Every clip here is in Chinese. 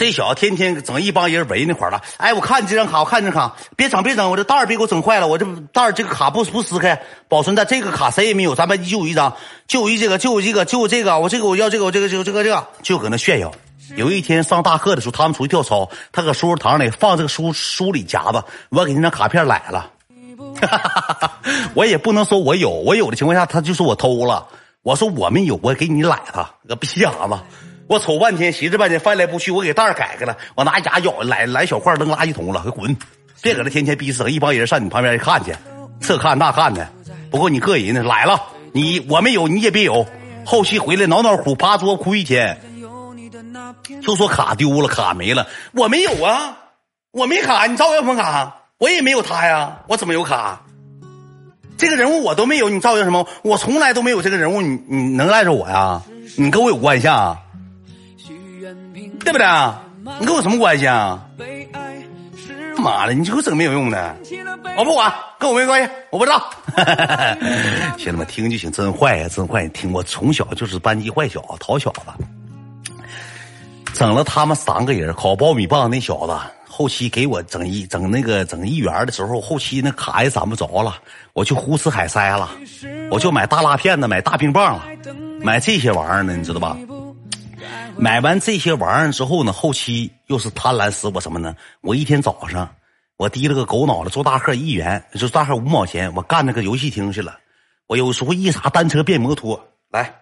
这小子天天整一帮人围那块儿了。哎，我看你这张卡，我看这张卡，别整别整，我这袋儿别给我整坏了，我这袋儿这个卡不不撕开，保存在这个卡谁也没有，咱们就有一张，就一这个，就有这个，就这个，我这个我要这个，我这个就这个这个，就搁那炫耀。有一天上大课的时候，他们出去跳操，他搁书堂里放这个书书里夹子，我给那张卡片来了。我也不能说我有，我有的情况下，他就说我偷了。我说我没有，我给你来他个逼崽子！我瞅半天，寻思半天，翻来覆去，我给袋儿改开了，我拿牙咬来来小块扔垃圾桶了，给滚！别搁这天天逼死，一帮人上你旁边看去，这看那看的，不够你膈应的。来了，你我没有，你也别有。后期回来挠挠哭，趴桌哭一天，就说卡丢了，卡没了，我没有啊，我没卡，你找我要什么卡？我也没有他呀，我怎么有卡？这个人物我都没有，你照应什么？我从来都没有这个人物，你你能赖着我呀？你跟我有关系啊？对不对啊？你跟我什么关系啊？妈的，你就给我整没有用的，我不管，跟我没关系，我不知道。兄弟们听就行，真坏呀，真坏！你听我从小就是班级坏小子，淘小子，整了他们三个人烤苞米棒那小子。后期给我整一整那个整一元的时候，后期那卡也攒不着了，我去胡吃海塞了，我就买大辣片子，买大冰棒了，买这些玩意儿呢，你知道吧？买完这些玩意儿之后呢，后期又是贪婪死我什么呢？我一天早上，我提了个狗脑袋做大贺一元，就大贺五毛钱，我干那个游戏厅去了。我有时候一啥单车变摩托，来，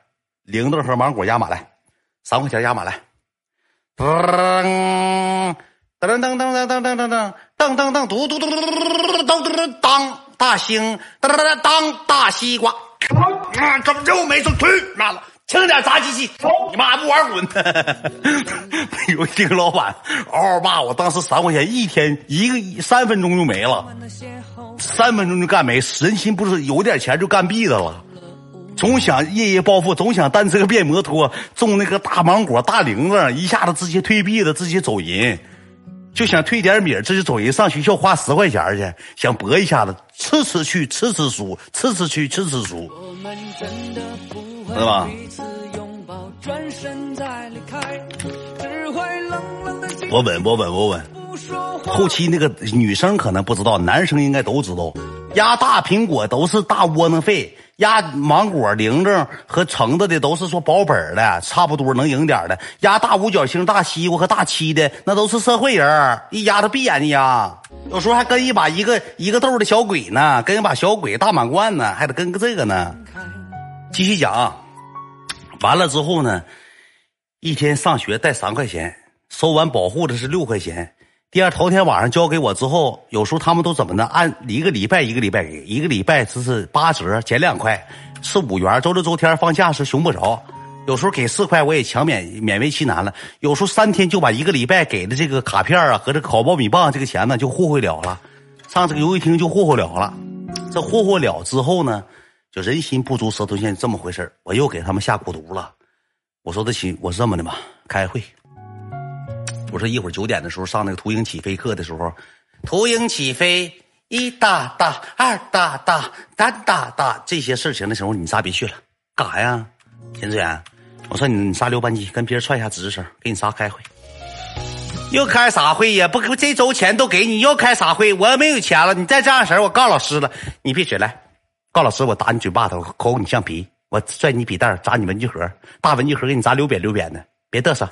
铃铛和芒果压码来，三块钱压码来，噔。噔噔噔噔噔噔噔噔噔噔噔嘟嘟嘟嘟嘟嘟嘟嘟嘟当大兴噔噔噔当大西瓜啊怎么又没说去妈了轻点砸机器你妈不玩滚。有一个老板嗷嗷骂我当时三块钱一天一个三分钟就没了。三分钟就干没人心不是有点钱就干闭的了。总想夜夜暴富总想单车变摩托种那个大芒果大铃子一下子直接退币了直接走人。就想退点米，这就走人上学校花十块钱去，想搏一下子，吃吃去，吃吃输，吃吃去，次次输，是吧？我稳，我稳，我稳。后期那个女生可能不知道，男生应该都知道，压大苹果都是大窝囊废。压芒果、铃铛和橙子的都是说保本的，差不多能赢点的。压大五角星、大西瓜和大七的，那都是社会人一压他闭眼睛压，有时候还跟一把一个一个豆的小鬼呢，跟一把小鬼大满贯呢，还得跟个这个呢。继续讲，完了之后呢，一天上学带三块钱，收完保护的是六块钱。第二头天晚上交给我之后，有时候他们都怎么呢？按一个礼拜一个礼拜给，一个礼拜只是八折减两块，是五元。周六周天放假是熊不着，有时候给四块我也强勉勉为其难了。有时候三天就把一个礼拜给的这个卡片啊和这烤苞米棒这个钱呢就霍霍了了，上这个游戏厅就霍霍了了。这霍霍了之后呢，就人心不足蛇吞象，这么回事我又给他们下蛊毒了。我说的行，我是这么的吧，开会。我说一会儿九点的时候上那个图鹰起飞课的时候，图鹰起飞一哒哒二哒哒三哒哒这些事情的时候，你仨别去了，干啥呀？田志远，我说你你仨留班级，跟别人串一下值声，给你仨开会。又开啥会呀？不，这周钱都给你，又开啥会？我要没有钱了，你再这样式，我告老师了。你闭嘴来，赵老师，我打你嘴巴子，抠你橡皮，我拽你笔袋，砸你文具盒，大文具盒给你砸溜扁溜扁的，别嘚瑟。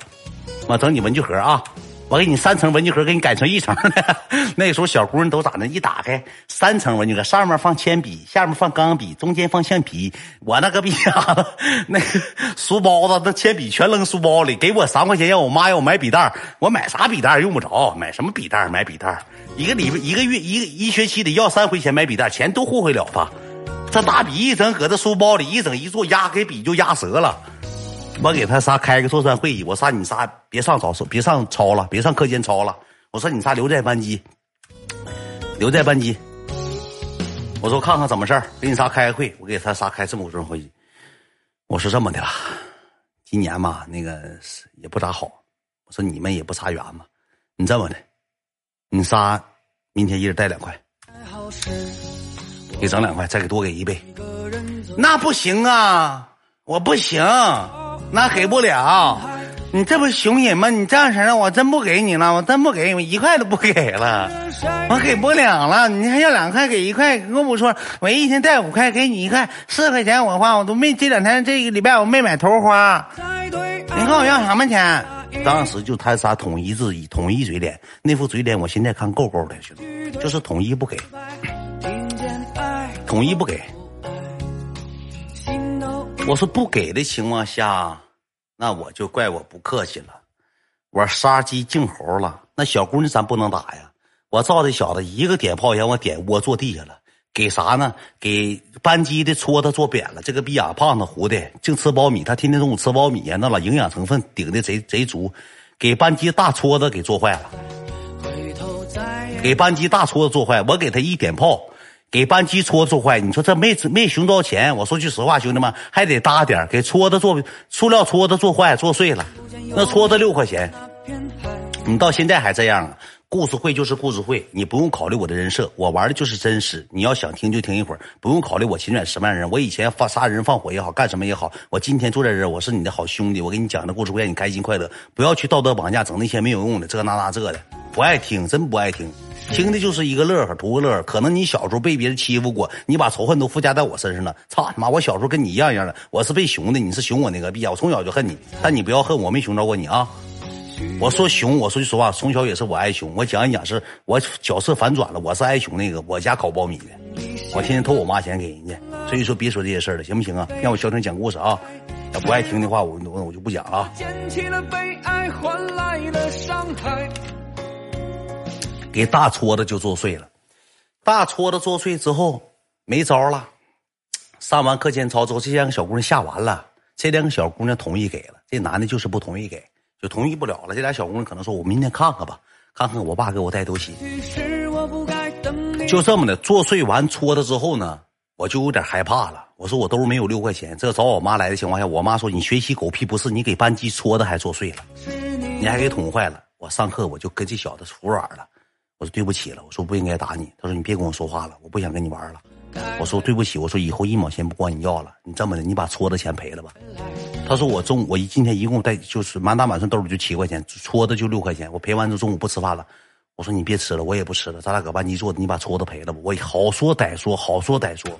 我整你文具盒啊！我给你三层文具盒，给你改成一层的。那时候小姑娘都咋的？一打开三层文具盒，上面放铅笔，下面放钢笔，中间放橡皮。我那个逼样，那个书包子，那铅笔全扔书包里。给我三块钱，让我妈要我买笔袋我买啥笔袋用不着，买什么笔袋买笔袋一个礼拜一个月一个一学期得要三回钱买笔袋钱都后悔了他。这大笔一整搁这书包里一整一坐压，给笔就压折了。我给他仨开个座谈会议，我说你仨别上早别上操了，别上课间操了。我说你仨留在班级，留在班级。我说看看怎么事儿，给你仨开个会。我给他仨开这么个座谈会议。我说这么的了，今年嘛那个也不咋好。我说你们也不差远嘛，你这么的，你仨明天一人带两块，给整两块，再给多给一倍。那不行啊，我不行。那给不了，你这不是熊人吗？你这样式的，我真不给你了，我真不给你，一块都不给了，我给不了了。你还要两块，给一块，跟我说，我一天带五块，给你一块，四块钱我花，我都没这两天这个礼拜我没买头花。你看我要什么钱？当时就他仨统一自己统一嘴脸，那副嘴脸我现在看够够的，兄弟，就是统一不给，统一不给。我说不给的情况下。那我就怪我不客气了，我杀鸡儆猴了。那小姑娘咱不能打呀！我照这小子一个点炮让我点窝坐地下了。给啥呢？给班机的戳他坐扁了。这个逼养胖子糊的，净吃苞米。他天天中午吃苞米呀，那老营养成分顶的贼贼足。给班机大戳子给做坏了，给班机大戳子做坏。我给他一点炮。给扳机戳做坏，你说这没没熊着钱？我说句实话，兄弟们还得搭点给戳的做塑料戳的做坏做碎了，那戳的六块钱，你到现在还这样啊？故事会就是故事会，你不用考虑我的人设，我玩的就是真实。你要想听就听一会儿，不用考虑我秦远什么样人。我以前放杀人放火也好，干什么也好，我今天坐在这儿，我是你的好兄弟，我给你讲的故事会让你开心快乐，不要去道德绑架，整那些没有用的这那那这的，不爱听，真不爱听。听的就是一个乐呵，图个乐呵。可能你小时候被别人欺负过，你把仇恨都附加在我身上了。操他妈！我小时候跟你一样一样的，我是被熊的，你是熊我那个逼啊！我从小就恨你，但你不要恨我，没熊着过你啊！我说熊，我说句实话，从小也是我爱熊。我讲一讲，是我角色反转了，我是爱熊那个，我家烤苞米的，我天天偷我妈钱给人家。所以说，别说这些事了，行不行啊？让我小声讲故事啊！要不爱听的话，我我我就不讲了。捡起了被爱换来的伤害给大撮子就作祟了，大撮子作祟之后没招了。上完课间操之后，这两个小姑娘吓完了，这两个小姑娘同意给了，这男的就是不同意给，就同意不了了。这俩小姑娘可能说：“我明天看看吧，看看我爸给我带东西。”就这么的作祟完搓子之后呢，我就有点害怕了。我说我兜没有六块钱，这找我妈来的情况下，我妈说：“你学习狗屁不是，你给班级搓的还作祟了，你还给捅坏了。”我上课我就跟这小子服软了。我说对不起了，我说不应该打你。他说你别跟我说话了，我不想跟你玩了。我说对不起，我说以后一毛钱不管你要了。你这么的，你把搓的钱赔了吧。他说我中午我一今天一共带就是满打满算兜里就七块钱，搓的就六块钱。我赔完之后中午不吃饭了。我说你别吃了，我也不吃了，咱俩搁班级坐，你把搓的赔了吧。我好说歹说，好说歹说，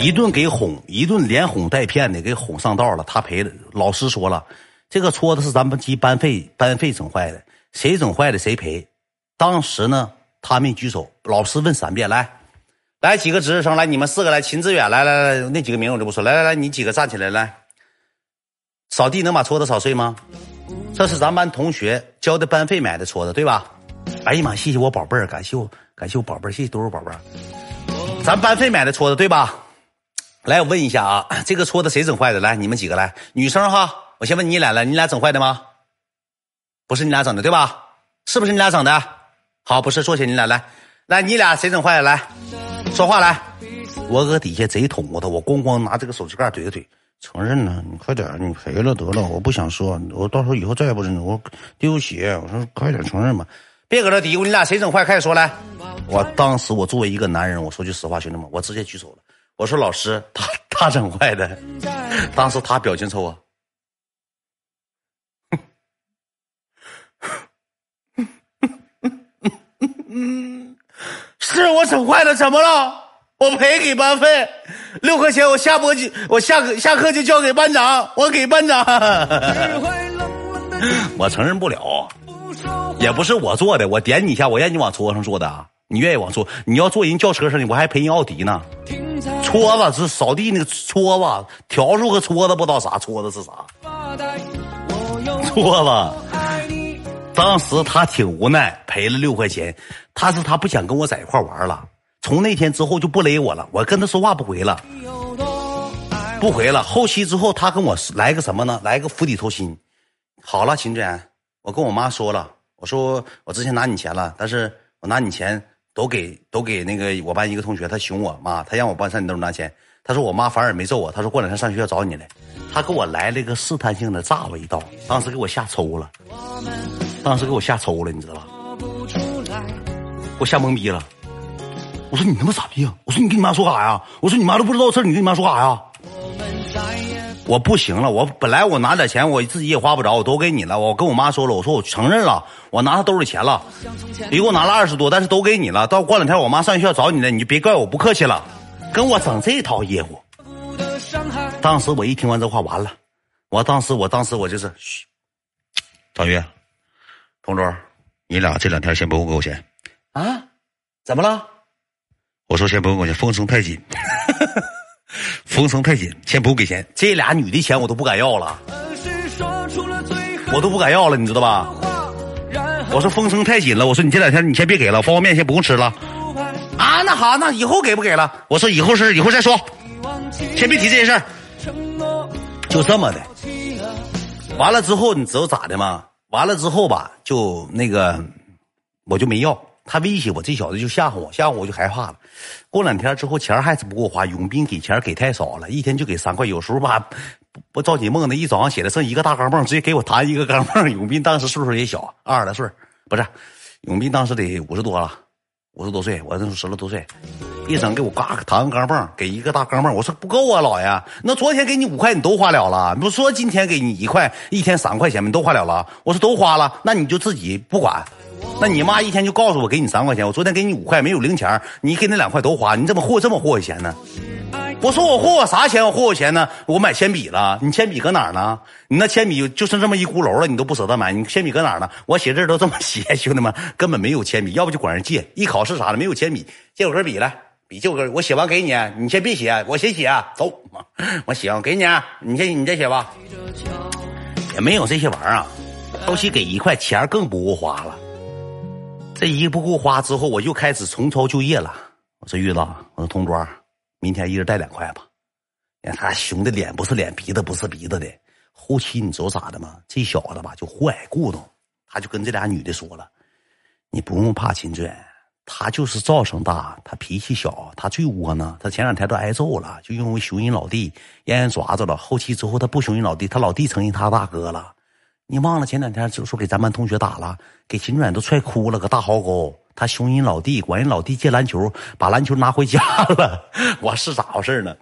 一顿给哄，一顿连哄带骗的给哄上道了。他赔了，老师说了，这个搓的是咱们级班费班费整坏的。谁整坏的谁赔，当时呢他没举手，老师问三遍，来，来几个值日生来，你们四个来，秦志远来来来，那几个名我就不说，来来来，你几个站起来来，扫地能把桌子扫碎吗？这是咱班同学交的班费买的搓子，对吧？哎呀妈，谢谢我宝贝儿，感谢我感谢我宝贝儿，谢谢多少宝贝儿，咱班费买的搓子对吧？来，我问一下啊，这个搓子谁整坏的？来，你们几个来，女生哈，我先问你俩来，你俩整坏的吗？不是你俩整的对吧？是不是你俩整的？好，不是，坐下，你俩来，来，你俩谁整坏的？来，说话来。我搁底下贼捅咕他，我咣咣拿这个手指盖怼他怼，承认了，你快点，你赔了得了，我不想说，我到时候以后再也不认我丢不起。我说快点承认吧，别搁这嘀咕，你俩谁整坏？开始说来。我当时我作为一个男人，我说句实话，兄弟们，我直接举手了。我说老师，他他整坏的。当时他表情抽啊。嗯，是我整坏了，怎么了？我赔给班费六块钱，我下播就我下课下课就交给班长，我给班长。我承认不了，也不是我做的，我点你一下，我让你往桌上坐的，你愿意往桌，你要坐人轿车上的，我还赔人奥迪呢。搓子是扫地那个搓子，笤帚和搓子不知道啥，搓子是啥？搓子。当时他挺无奈，赔了六块钱。他是他不想跟我在一块玩了。从那天之后就不勒我了，我跟他说话不回了，不回了。后期之后他跟我来个什么呢？来个釜底抽薪。好了，秦志远我跟我妈说了，我说我之前拿你钱了，但是我拿你钱都给都给那个我班一个同学，他熊我妈，他让我帮上你兜拿钱。他说我妈反而没揍我，他说过两天上学校找你来。他给我来了一个试探性的炸我一刀，当时给我吓抽了。当时给我吓抽了，你知道吧？我吓懵逼了。我说你他妈傻逼啊！我说你跟你妈说啥呀？我说你妈都不知道事你跟你妈说啥呀？我不行了，我本来我拿点钱，我自己也花不着，我都给你了。我跟我妈说了，我说我承认了，我拿他兜里钱了，一共拿了二十多，但是都给你了。到过两天我妈上学校找你了，你就别怪我不客气了，跟我整这套业务。当时我一听完这话，完了，我当时我当时我就是，张月，同桌，你俩这两天先不用给我钱啊？怎么了？我说先不用给我钱，风声太紧。风声太紧，先不用给钱。这俩女的钱我都不敢要了，我都不敢要了，你知道吧？我说风声太紧了，我说你这两天你先别给了，方便面先不用吃了。啊，那好，那以后给不给了？我说以后是以后再说，先别提这些事儿。就这么的，完了之后你知道咋的吗？完了之后吧，就那个我就没要。他威胁我，这小子就吓唬我，吓唬我就害怕了。过两天之后，钱还是不够花。永斌给钱给太少了，一天就给三块。有时候吧，不着急梦的，一早上起来剩一个大钢镚，直接给我弹一个钢镚。永斌当时岁数也小，二十来岁，不是，永斌当时得五十多了，五十多岁，我那时候十来多岁，一整给我嘎弹个钢镚，给一个大钢镚。我说不够啊，老爷，那昨天给你五块，你都花了了。你不说今天给你一块，一天三块钱吗？你都花了了。我说都花了，那你就自己不管。那你妈一天就告诉我给你三块钱，我昨天给你五块，没有零钱，你给那两块都花，你怎么霍这么霍霍钱呢？我说我霍我啥钱？我霍我钱呢？我买铅笔了，你铅笔搁哪呢？你那铅笔就剩这么一轱辘了，你都不舍得买，你铅笔搁哪呢？我写字都这么写，兄弟们根本没有铅笔，要不就管人借，一考试啥的没有铅笔，借我根笔来，笔借我根，我写完给你，你先别写，我先写，走，我写完给你，你先你再写吧，也没有这些玩意儿，后期给一块钱更不够花了。这一不够花之后，我又开始重操旧业了。我说玉子，我说同桌，明天一人带两块吧。你看他熊的脸不是脸，鼻子不是鼻子的。后期你知道咋的吗？这小子吧就坏故弄，他就跟这俩女的说了：“你不用怕秦尊，他就是噪声大，他脾气小，他最窝囊。他前两天都挨揍了，就因为熊人老弟让人抓着了。后期之后他不熊人老弟，他老弟承认他大哥了。”你忘了前两天就说给咱班同学打了，给秦远都踹哭了，个大壕沟。他熊人老弟管人老弟借篮球，把篮球拿回家了。我是咋回事呢？